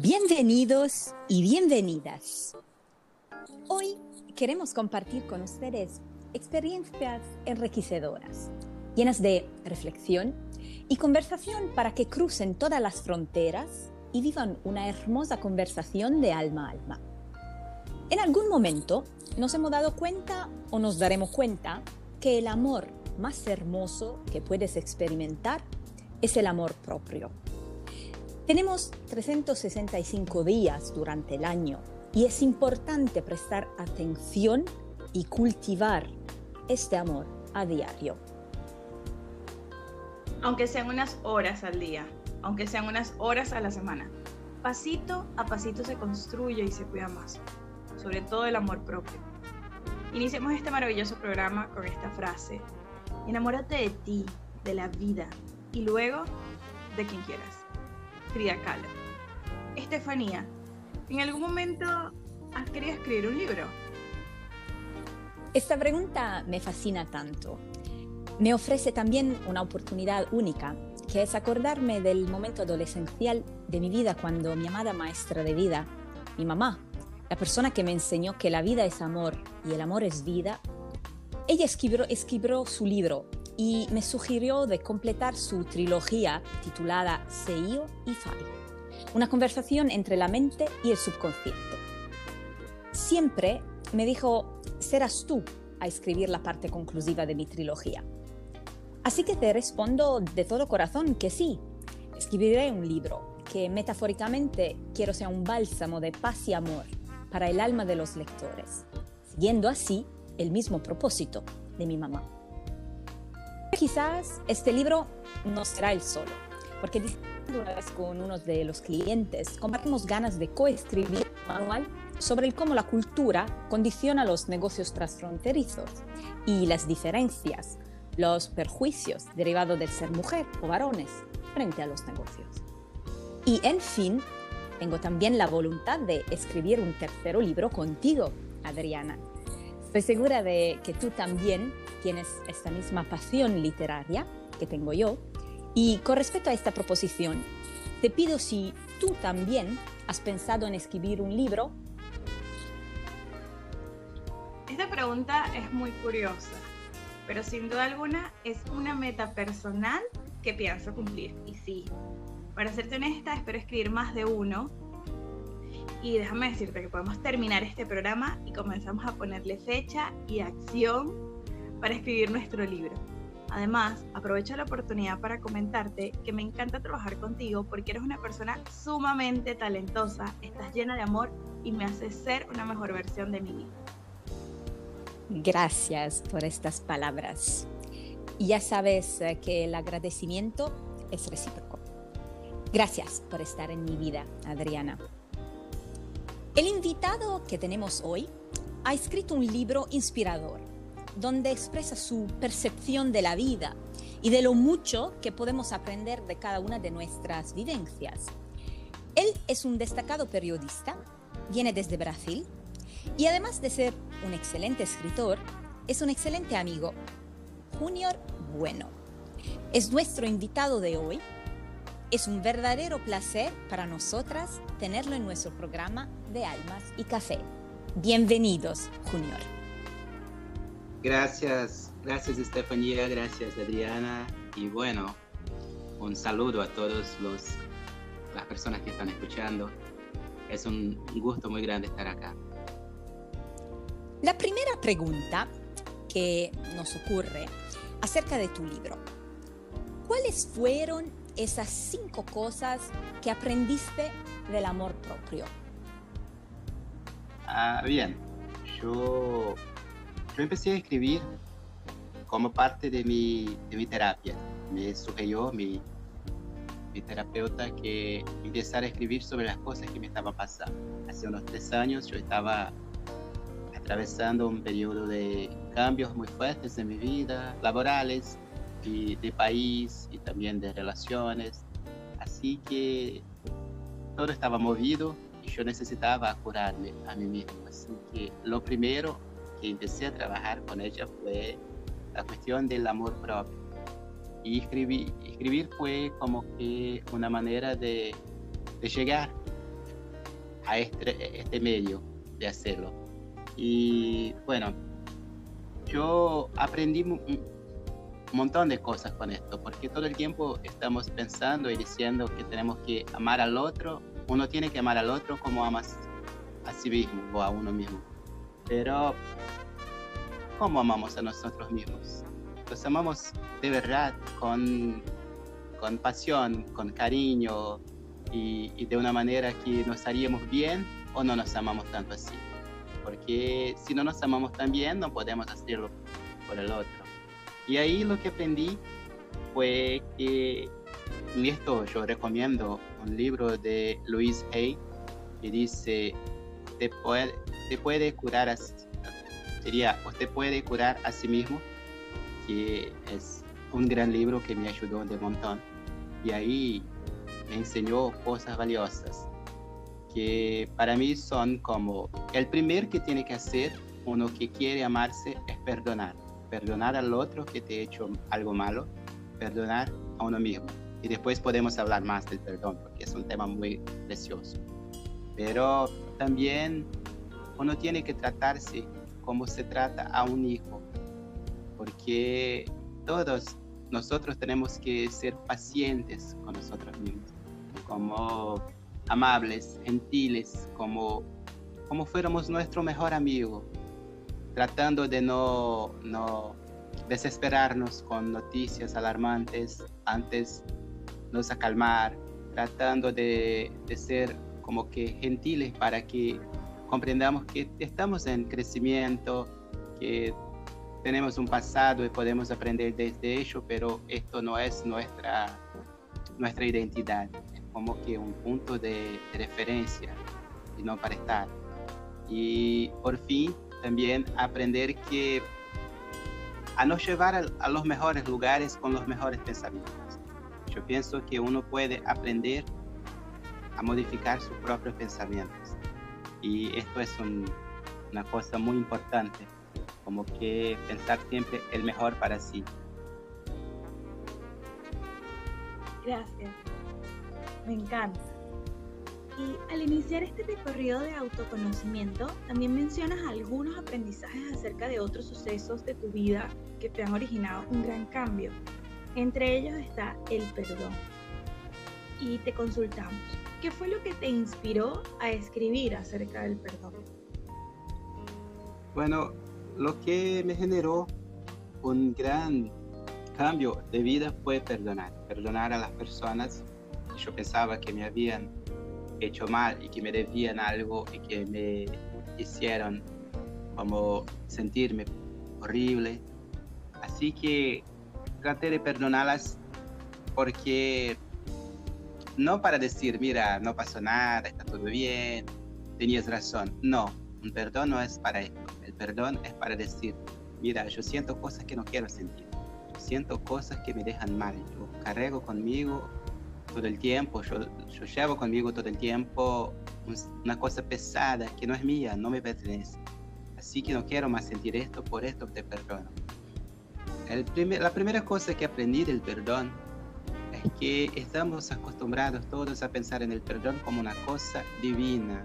Bienvenidos y bienvenidas. Hoy queremos compartir con ustedes experiencias enriquecedoras, llenas de reflexión y conversación para que crucen todas las fronteras y vivan una hermosa conversación de alma a alma. En algún momento nos hemos dado cuenta o nos daremos cuenta que el amor más hermoso que puedes experimentar es el amor propio tenemos 365 días durante el año y es importante prestar atención y cultivar este amor a diario. Aunque sean unas horas al día, aunque sean unas horas a la semana, pasito a pasito se construye y se cuida más, sobre todo el amor propio. Iniciemos este maravilloso programa con esta frase. Enamórate de ti, de la vida y luego de quien quieras. Frida Kahlo. Estefanía, ¿en algún momento has querido escribir un libro? Esta pregunta me fascina tanto. Me ofrece también una oportunidad única, que es acordarme del momento adolescencial de mi vida cuando mi amada maestra de vida, mi mamá, la persona que me enseñó que la vida es amor y el amor es vida, ella escribió, escribió su libro y me sugirió de completar su trilogía titulada Seio y Fai, una conversación entre la mente y el subconsciente. Siempre me dijo, serás tú a escribir la parte conclusiva de mi trilogía. Así que te respondo de todo corazón que sí, escribiré un libro que metafóricamente quiero sea un bálsamo de paz y amor para el alma de los lectores, siguiendo así el mismo propósito de mi mamá. Quizás este libro no será el solo, porque una vez con uno de los clientes compartimos ganas de coescribir un manual sobre cómo la cultura condiciona los negocios transfronterizos y las diferencias, los perjuicios derivados del ser mujer o varones frente a los negocios. Y en fin, tengo también la voluntad de escribir un tercero libro contigo, Adriana. Estoy segura de que tú también tienes esta misma pasión literaria que tengo yo. Y con respecto a esta proposición, te pido si tú también has pensado en escribir un libro. Esta pregunta es muy curiosa, pero sin duda alguna es una meta personal que pienso cumplir. Y sí, para serte honesta, espero escribir más de uno. Y déjame decirte que podemos terminar este programa y comenzamos a ponerle fecha y acción para escribir nuestro libro. Además, aprovecho la oportunidad para comentarte que me encanta trabajar contigo porque eres una persona sumamente talentosa, estás llena de amor y me haces ser una mejor versión de mí misma. Gracias por estas palabras. Ya sabes eh, que el agradecimiento es recíproco. Gracias por estar en mi vida, Adriana. El invitado que tenemos hoy ha escrito un libro inspirador donde expresa su percepción de la vida y de lo mucho que podemos aprender de cada una de nuestras vivencias. Él es un destacado periodista, viene desde Brasil y además de ser un excelente escritor, es un excelente amigo. Junior Bueno. Es nuestro invitado de hoy. Es un verdadero placer para nosotras tenerlo en nuestro programa de Almas y Café. Bienvenidos, Junior. Gracias, gracias Estefanía, gracias Adriana y bueno, un saludo a todos los las personas que están escuchando. Es un gusto muy grande estar acá. La primera pregunta que nos ocurre acerca de tu libro. ¿Cuáles fueron esas cinco cosas que aprendiste del amor propio? Ah, bien, yo yo empecé a escribir como parte de mi, de mi terapia. Me sugirió mi, mi terapeuta que empezara a escribir sobre las cosas que me estaban pasando. Hace unos tres años yo estaba atravesando un periodo de cambios muy fuertes en mi vida, laborales y de país y también de relaciones. Así que todo estaba movido y yo necesitaba curarme a mí mismo. Así que lo primero empecé a trabajar con ella fue la cuestión del amor propio. Y escribir, escribir fue como que una manera de, de llegar a este, este medio de hacerlo. Y bueno, yo aprendí un montón de cosas con esto, porque todo el tiempo estamos pensando y diciendo que tenemos que amar al otro. Uno tiene que amar al otro como amas a sí mismo o a uno mismo. Pero, ¿cómo amamos a nosotros mismos? Los amamos de verdad, con, con pasión, con cariño y, y de una manera que nos haríamos bien o no nos amamos tanto así porque si no nos amamos tan bien, no podemos hacerlo por el otro. Y ahí lo que aprendí fue que, en esto yo recomiendo un libro de Louise Hay, que dice, te puede, te puede curar, a, sería, usted puede curar a sí mismo, que es un gran libro que me ayudó de montón. Y ahí me enseñó cosas valiosas que para mí son como el primer que tiene que hacer uno que quiere amarse es perdonar. Perdonar al otro que te ha hecho algo malo, perdonar a uno mismo. Y después podemos hablar más del perdón porque es un tema muy precioso. Pero también uno tiene que tratarse como se trata a un hijo, porque todos nosotros tenemos que ser pacientes con nosotros mismos, como amables, gentiles, como, como fuéramos nuestro mejor amigo, tratando de no, no desesperarnos con noticias alarmantes, antes nos acalmar, tratando de, de ser como que gentiles para que comprendamos que estamos en crecimiento, que tenemos un pasado y podemos aprender desde ello, pero esto no es nuestra, nuestra identidad como que un punto de, referencia y no para estar. Y por fin también aprender que a no llevar a, los mejores lugares con los mejores pensamientos. Yo pienso que uno puede aprender a modificar sus propios pensamientos. Y esto es una cosa muy importante, como que pensar siempre el mejor para sí. Gracias. Me encanta. Y al iniciar este recorrido de autoconocimiento, también mencionas algunos aprendizajes acerca de otros sucesos de tu vida que te han originado un gran cambio. Entre ellos está el perdón. Y te consultamos, ¿qué fue lo que te inspiró a escribir acerca del perdón? Bueno, lo que me generó un gran cambio de vida fue perdonar, perdonar a las personas yo pensaba que me habían hecho mal y que me debían algo y que me hicieron como sentirme horrible. Así que traté de perdonarlas porque no para decir, mira, no pasó nada, está todo bien, tenías razón. No, un perdón no es para esto. El perdón es para decir, mira, yo siento cosas que no quiero sentir. Siento cosas que me dejan mal. Yo carrego conmigo todo el tiempo, yo, llevo conmigo todo el tiempo una cosa pesada que no es mía, no me pertenece. Así que no quiero más sentir esto, por esto te perdono. La primera cosa que aprendí del perdón que estamos acostumbrados todos a pensar en el perdón como una cosa divina,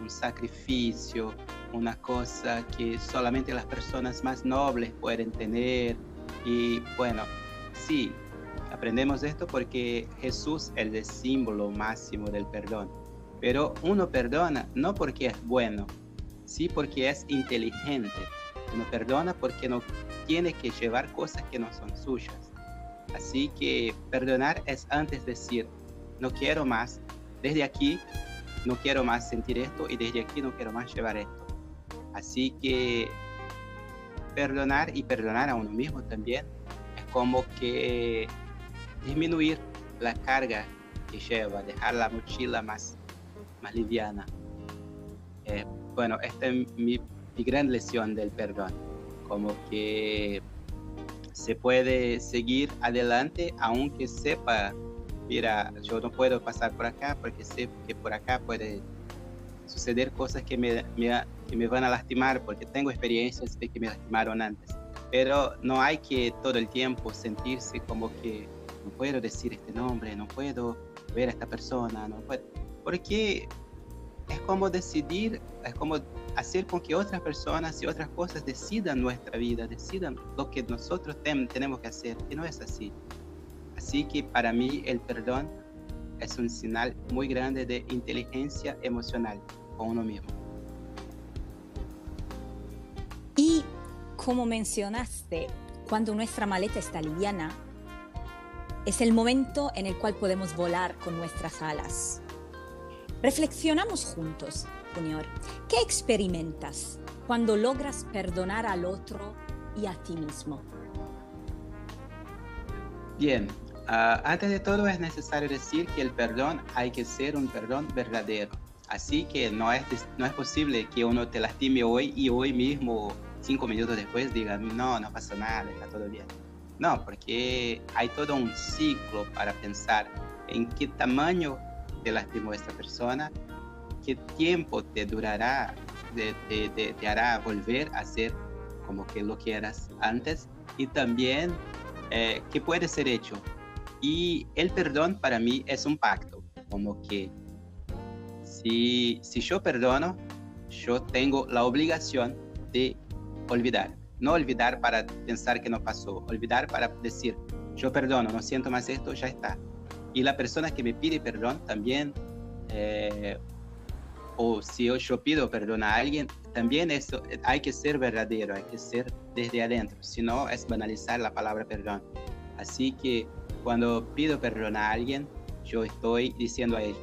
un sacrificio, una cosa que solamente las personas más nobles pueden tener. Y bueno, sí, Aprendemos esto porque Jesús es el símbolo máximo del perdón. Pero uno perdona no porque es bueno, sí porque es inteligente. Uno perdona porque no tiene que llevar cosas que no son suyas. Así que perdonar es antes decir, no quiero más, desde aquí no quiero más sentir esto y desde aquí no quiero más llevar esto. Así que perdonar y perdonar a uno mismo también es como que disminuir la carga que lleva, dejar la mochila más, más liviana. Eh, bueno, esta es mi, mi, gran lección del perdón, como que se puede seguir adelante aunque sepa, mira, yo no puedo pasar por acá porque sé que por acá puede suceder cosas que me, que me van a lastimar porque tengo experiencias de que me lastimaron antes. Pero no hay que todo el tiempo sentirse como que no puedo decir este nombre, no puedo ver a esta persona, no puedo. Porque es como decidir, es como hacer con que otras personas y otras cosas decidan nuestra vida, decidan lo que nosotros tenemos que hacer, que no es así. Así que para mí el perdón es un señal muy grande de inteligencia emocional con uno mismo. Y como mencionaste, cuando nuestra maleta está liviana, es el momento en el cual podemos volar con nuestras alas. Reflexionamos juntos, Junior. ¿Qué experimentas cuando logras perdonar al otro y a ti mismo? Bien, uh, antes de todo es necesario decir que el perdón hay que ser un perdón verdadero. Así que no es, no es posible que uno te lastime hoy y hoy mismo, cinco minutos después, diga, no, no pasa nada, está todo bien. No, porque hay todo un ciclo para pensar en qué tamaño te lastimó esta persona, qué tiempo te durará, te, hará volver a ser como que lo que eras antes y también eh, qué puede ser hecho. Y el perdón para mí es un pacto, como que si, si yo perdono, yo tengo la obligación de olvidar no olvidar para pensar que no pasó, olvidar para decir, yo perdono, no siento más esto, ya está. Y la persona que me pide perdón también, eh, o si yo, pido perdón a alguien, también eso hay que ser verdadero, hay que ser desde adentro, si no es banalizar la palabra perdón. Así que cuando pido perdón a alguien, yo estoy diciendo a él,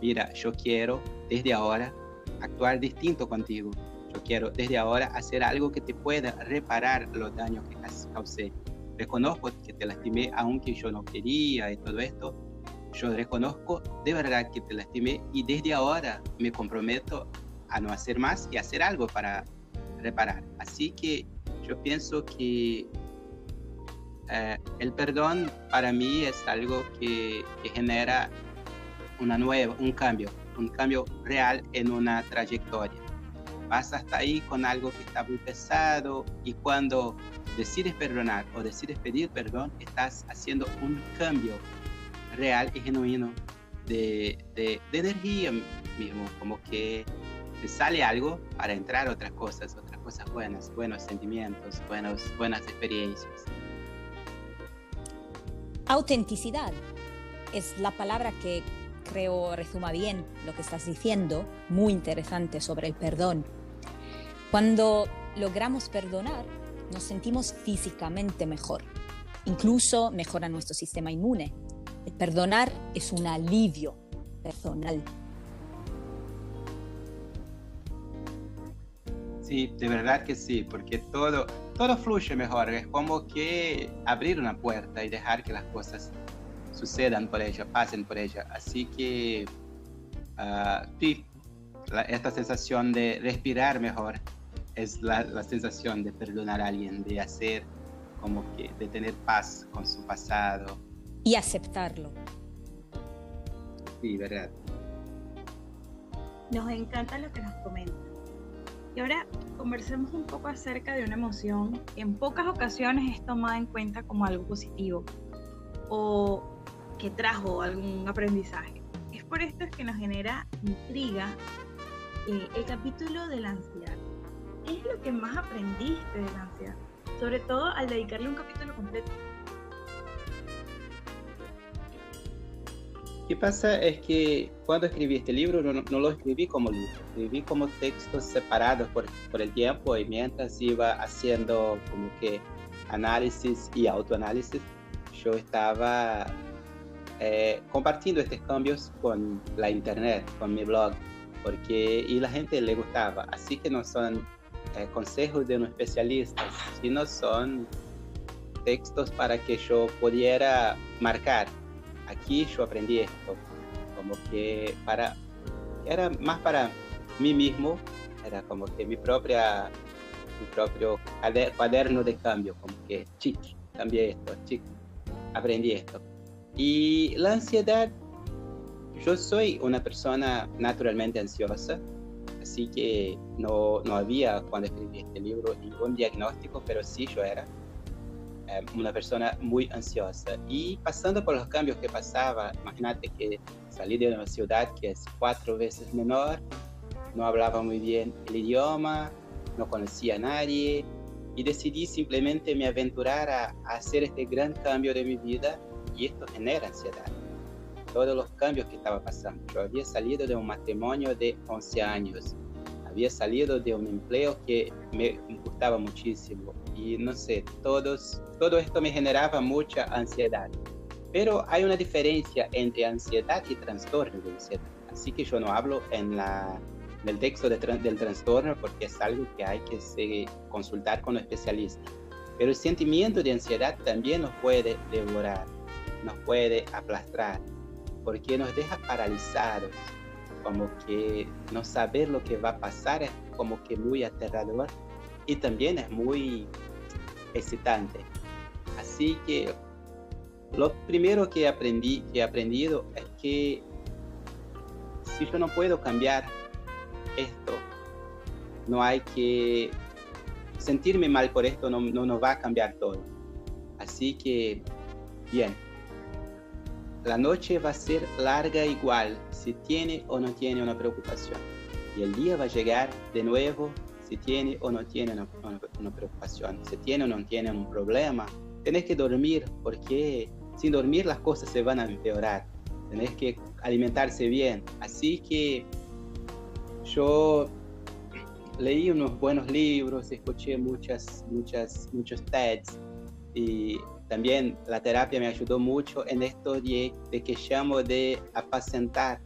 mira, yo quiero desde ahora actuar distinto contigo, yo quiero desde ahora hacer algo que te pueda reparar los daños que causé. Reconozco que te lastimé aunque yo no quería y todo esto. Yo reconozco de verdad que te lastimé y desde ahora me comprometo a no hacer más y hacer algo para reparar. Así que yo pienso que eh, el perdón para mí es algo que, que genera una nueva, un cambio, un cambio real en una trayectoria vas hasta ahí con algo que está muy pesado y cuando decides perdonar o decides pedir perdón, estás haciendo un cambio real y genuino de, de, energía mismo, como que te sale algo para entrar otras cosas, otras cosas buenas, buenos sentimientos, buenos, buenas experiencias. Autenticidad es la palabra que creo resuma bien lo que estás diciendo, muy interesante sobre el perdón. Cuando logramos perdonar, nos sentimos físicamente mejor. Incluso mejora nuestro sistema inmune. Perdonar es un alivio personal. Sí, de verdad que sí, porque todo, todo fluye mejor. Es como que abrir una puerta y dejar que las cosas sucedan por ella, pasen por ella. Así que uh, sí, esta sensación de respirar mejor es la, sensación de perdonar a alguien, de hacer como que, de tener paz con su pasado. Y aceptarlo. Sí, verdad. Nos encanta lo que nos comenta. Y ahora conversemos un poco acerca de una emoción que en pocas ocasiones es tomada en cuenta como algo positivo o que trajo algún aprendizaje. Es por esto que nos genera intriga eh, el capítulo de la ansiedad. ¿qué es lo que más aprendiste de la ansiedad? Sobre todo al dedicarle un capítulo completo. ¿Qué pasa? Es que cuando escribí este libro no, no, lo escribí como libro, escribí como textos separados por, por, el tiempo y mientras iba haciendo como que análisis y autoanálisis, yo estaba eh, compartiendo estos cambios con la internet, con mi blog, porque y la gente le gustaba, así que no son eh, consejos de un especialista, sino son textos para que yo pudiera marcar. Aquí yo aprendí esto, como que para, era más para mí mismo, era como que mi propia, mi propio cuaderno de cambio, como que, chic, cambié esto, chic, aprendí esto. Y la ansiedad, yo soy una persona naturalmente ansiosa, Así que no, no había cuando escribí este libro ningún diagnóstico, pero sí yo era. Eh, una persona muy ansiosa. Y pasando por los cambios que pasaba, imagínate que salí de una ciudad que es cuatro veces menor, no hablaba muy bien el idioma, no conocía a nadie y decidí simplemente me aventurar a, a hacer este gran cambio de mi vida y esto genera ansiedad. Todos los cambios que estaba pasando. Yo había salido de un matrimonio de 11 años, había salido de un empleo que me gustaba muchísimo y no sé, todos, todo esto me generaba mucha ansiedad. Pero hay una diferencia entre ansiedad y trastorno de ansiedad. Así que yo no hablo en la, el texto de, del trastorno porque es algo que hay que se, consultar con un especialista. Pero el sentimiento de ansiedad también nos puede devorar, nos puede aplastar, porque nos deja paralizados, como que no saber lo que va a pasar es como que muy aterrador y también es muy excitante. Así que lo primero que aprendí, que he aprendido es que si yo no puedo cambiar esto, no hay que sentirme mal por esto, no, no nos va a cambiar todo. Así que, bien, la noche va a ser larga igual si tiene o no tiene una preocupación. Y el día va a llegar de nuevo si tiene o no tiene una, una, preocupación, si tiene o no tiene un problema. Tenés que dormir porque sin dormir las cosas se van a empeorar. Tenés que alimentarse bien. Así que yo leí unos buenos libros, escuché muchas, muchas, muchos TEDs y también la terapia me ayudó mucho en esto de, de que llamo de apacentar.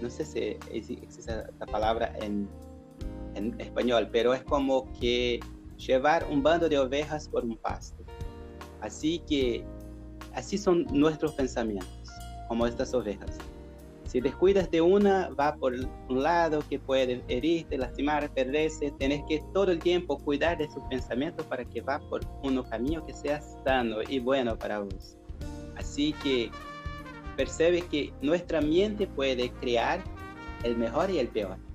No sé si existe la palabra en, en español, pero es como que llevar un bando de ovejas por un pasto. Así que así son nuestros pensamientos, como estas ovejas. Si descuidas de una, va por un lado que puede herirte, lastimar, perderse. Tenés que todo el tiempo cuidar de sus pensamientos para que va por un camino que sea sano y bueno para vos. Así que percebe que nuestra mente puede crear el mejor y el peor.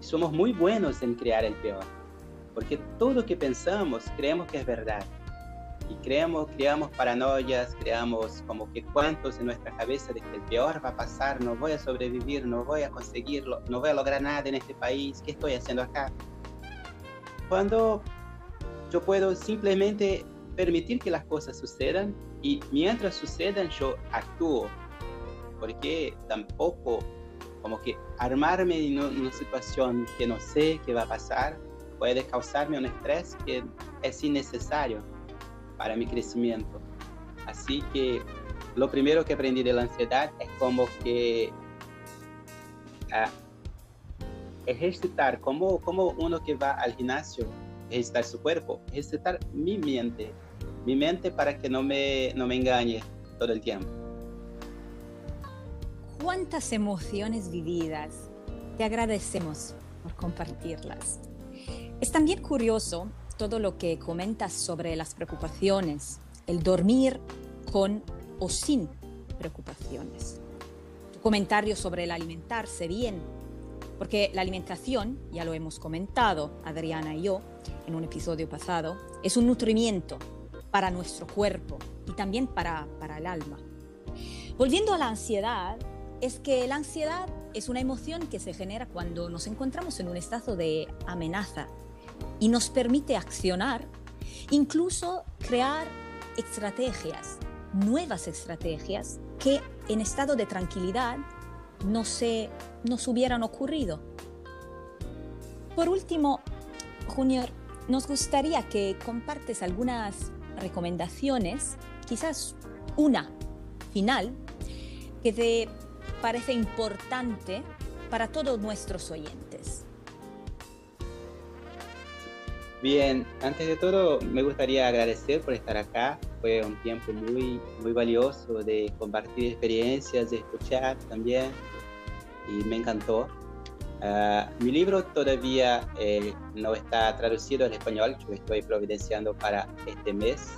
Somos muy buenos en crear el peor, porque todo lo que pensamos creemos que es verdad y creamos, creamos paranoias, creamos como que cuentos en nuestra cabeza de que el peor va a pasar, no voy a sobrevivir, no voy a conseguirlo, no voy a lograr nada en este país, ¿qué estoy haciendo acá? Cuando yo puedo simplemente permitir que las cosas sucedan y mientras sucedan yo actúo, porque tampoco como que armarme en una situación que no sé qué va a pasar puede causarme un estrés que es innecesario para mi crecimiento. Así que lo primero que aprendí de la ansiedad es como que uh, ejercitar, como, como uno que va al gimnasio, ejercitar su cuerpo, ejercitar mi mente, mi mente para que no me, no me engañe todo el tiempo. ¿Cuántas emociones vividas? Te agradecemos por compartirlas. Es también curioso todo lo que comentas sobre las preocupaciones, el dormir con o sin preocupaciones. Tu comentario sobre el alimentarse bien, porque la alimentación, ya lo hemos comentado Adriana y yo en un episodio pasado, es un nutrimiento para nuestro cuerpo y también para, para el alma. Volviendo a la ansiedad, es que la ansiedad es una emoción que se genera cuando nos encontramos en un estado de amenaza y nos permite accionar, incluso crear estrategias, nuevas estrategias que en estado de tranquilidad no se nos hubieran ocurrido. Por último, Junior, nos gustaría que compartes algunas recomendaciones, quizás una final, que te parece importante para todos nuestros oyentes. Bien, antes de todo me gustaría agradecer por estar acá. Fue un tiempo muy, muy valioso de compartir experiencias, de escuchar también y me encantó. Uh, mi libro todavía eh, no está traducido al español, yo estoy providenciando para este mes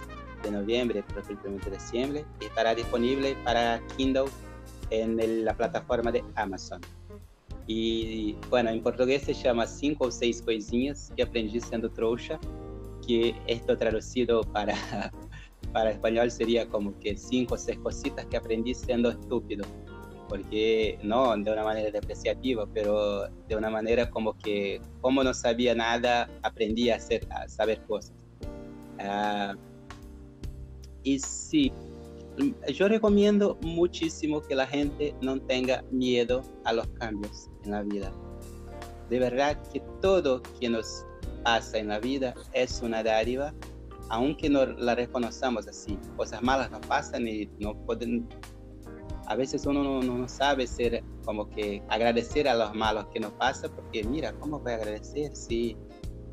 de noviembre, próximamente diciembre, y estará disponible para Kindle en el, la plataforma de Amazon. E, bueno, em português se chama Cinco ou Seis Coisinhas que Aprendi Sendo Trouxa, que estou traduzido para para español sería como que cinco o seis cositas que aprendí siendo estúpido. Porque no de una manera depreciativa, pero de una manera como que, como no sabía nada, aprendí a, hacer, a saber cosas. Uh, y sí, yo recomiendo muchísimo que la gente no tenga miedo a los cambios en la vida. De verdad que todo que nos pasa en la vida es una dádiva, aunque no la reconozcamos así. Cosas malas nos pasan y no pueden... A veces uno no, sabe ser como que agradecer a los malos que nos pasa, porque mira, ¿cómo voy a agradecer si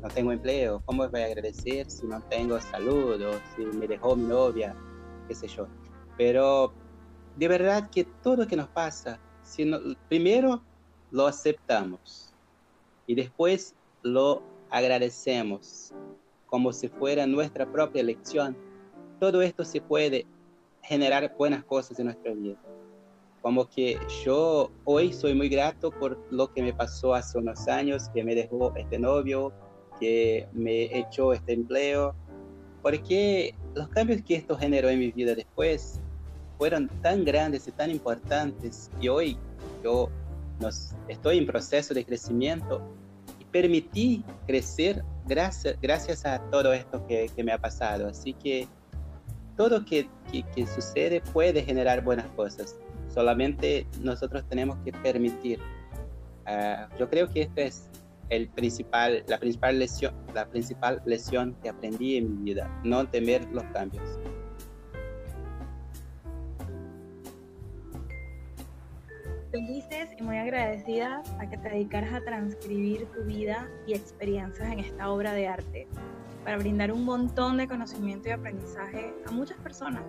no tengo empleo? ¿Cómo voy a agradecer si no tengo salud o si me dejó mi novia? qué sé yo. Pero de verdad que todo lo que nos pasa, si primero lo aceptamos y después lo agradecemos como si fuera nuestra propia elección, todo esto se puede generar buenas cosas en nuestra vida. Como que yo hoy soy muy grato por lo que me pasó hace unos años, que me dejó este novio, que me echó este empleo, porque los cambios que esto generó en mi vida después fueron tan grandes y tan importantes y hoy yo nos, estoy en proceso de crecimiento y permití crecer gracias, gracias a todo esto que, que me ha pasado. Así que todo que, que, sucede puede generar buenas cosas. Solamente nosotros tenemos que permitir. Uh, yo creo que esta es el principal, la, principal lesión, la principal lesión que aprendí en mi vida, no temer los cambios. Felices y muy agradecidas a que te dedicaras a transcribir tu vida y experiencias en esta obra de arte para brindar un montón de conocimiento y aprendizaje a muchas personas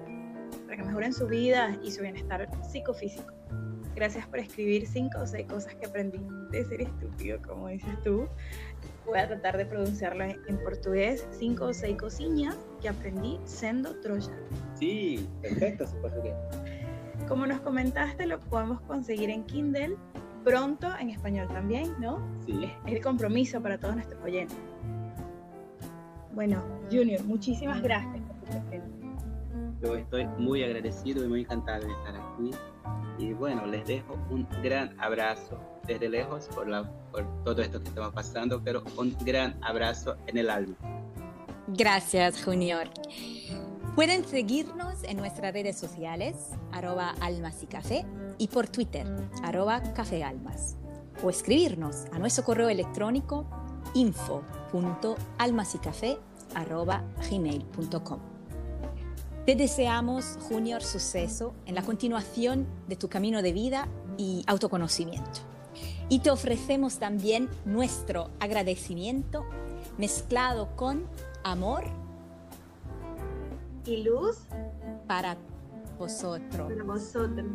para que mejoren su vida y su bienestar psicofísico. Gracias por escribir cinco o seis cosas que aprendí de ser estúpido, como dices tú. Voy a tratar de pronunciarlo en portugués. Cinco o seis cosillas que aprendí siendo troya. Sí, perfecto, su portugués. Como nos comentaste, lo podemos conseguir en Kindle pronto en español también, ¿no? Sí. Es el compromiso para todos nuestros oyentes. Bueno, Junior, muchísimas gracias por tu presencia. Yo estoy muy agradecido y muy encantado de estar aquí y bueno, les dejo un gran abrazo desde lejos por, la, por todo esto que estamos pasando, pero un gran abrazo en el alma. Gracias, Junior. Pueden seguirnos en nuestras redes sociales, arroba almas y café, y por Twitter, arroba cafealmas, o escribirnos a nuestro correo electrónico info.almasycafé arroba gmail.com. Te deseamos, Junior, suceso en la continuación de tu camino de vida y autoconocimiento. Y te ofrecemos también nuestro agradecimiento mezclado con amor y luz para vosotros. Para vosotros.